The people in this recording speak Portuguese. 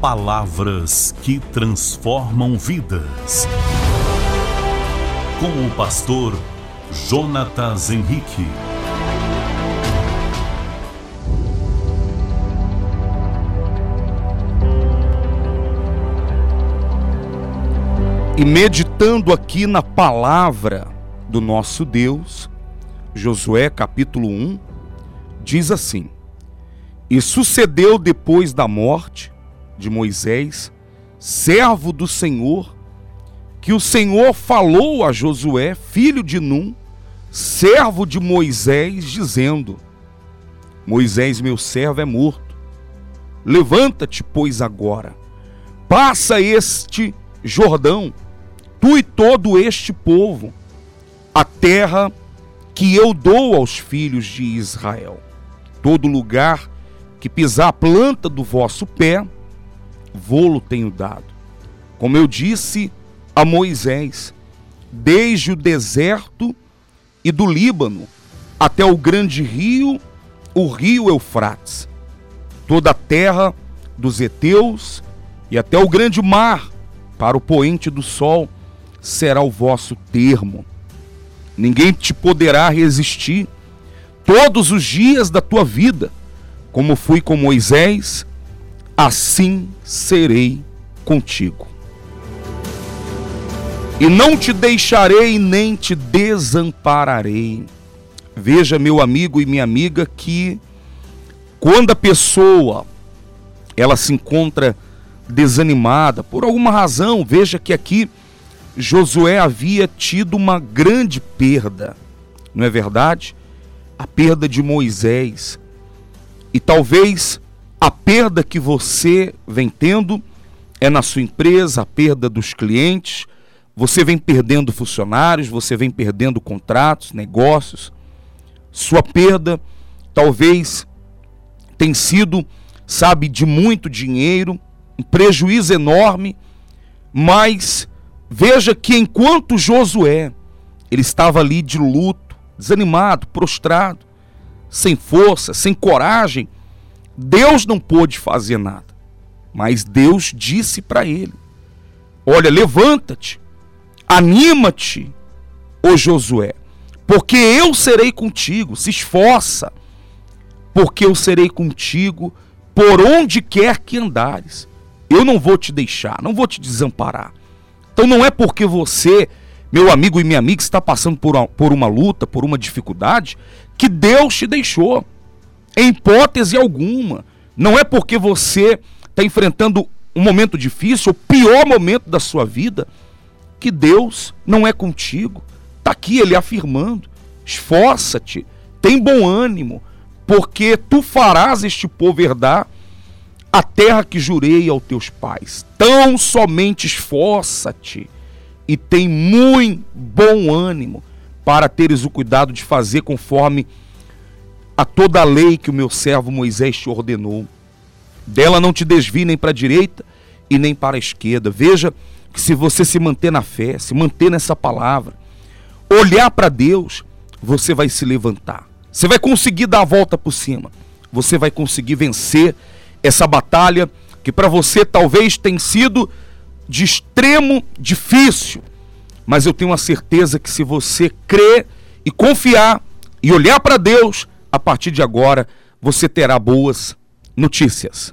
Palavras que transformam vidas. Com o pastor Jonatas Henrique. E meditando aqui na palavra do nosso Deus, Josué capítulo 1, diz assim: E sucedeu depois da morte de Moisés, servo do Senhor, que o Senhor falou a Josué, filho de Num, servo de Moisés, dizendo: Moisés, meu servo, é morto. Levanta-te, pois, agora, passa este Jordão, tu e todo este povo, a terra que eu dou aos filhos de Israel. Todo lugar que pisar a planta do vosso pé, vô-lo tenho dado. Como eu disse a Moisés, desde o deserto e do Líbano até o grande rio, o rio Eufrates, toda a terra dos heteus e até o grande mar, para o poente do sol, será o vosso termo. Ninguém te poderá resistir todos os dias da tua vida, como fui com Moisés, assim serei contigo. E não te deixarei nem te desampararei. Veja, meu amigo e minha amiga, que quando a pessoa ela se encontra desanimada por alguma razão, veja que aqui Josué havia tido uma grande perda, não é verdade? A perda de Moisés. E talvez a perda que você vem tendo é na sua empresa, a perda dos clientes, você vem perdendo funcionários, você vem perdendo contratos, negócios. Sua perda talvez tem sido, sabe, de muito dinheiro, um prejuízo enorme, mas Veja que enquanto Josué, ele estava ali de luto, desanimado, prostrado, sem força, sem coragem, Deus não pôde fazer nada. Mas Deus disse para ele: Olha, levanta-te, anima-te, ô Josué, porque eu serei contigo, se esforça, porque eu serei contigo por onde quer que andares. Eu não vou te deixar, não vou te desamparar. Então não é porque você, meu amigo e minha amiga, está passando por uma, por uma luta, por uma dificuldade, que Deus te deixou. Em hipótese alguma. Não é porque você está enfrentando um momento difícil, o pior momento da sua vida, que Deus não é contigo. Está aqui ele afirmando: esforça-te, tem bom ânimo, porque tu farás este povo herdar a terra que jurei aos teus pais. Tão somente esforça-te e tem muito bom ânimo para teres o cuidado de fazer conforme a toda a lei que o meu servo Moisés te ordenou. Dela não te desvie nem para a direita e nem para a esquerda. Veja que se você se manter na fé, se manter nessa palavra, olhar para Deus, você vai se levantar. Você vai conseguir dar a volta por cima. Você vai conseguir vencer essa batalha que para você talvez tenha sido de extremo difícil, mas eu tenho a certeza que se você crer e confiar e olhar para Deus, a partir de agora você terá boas notícias.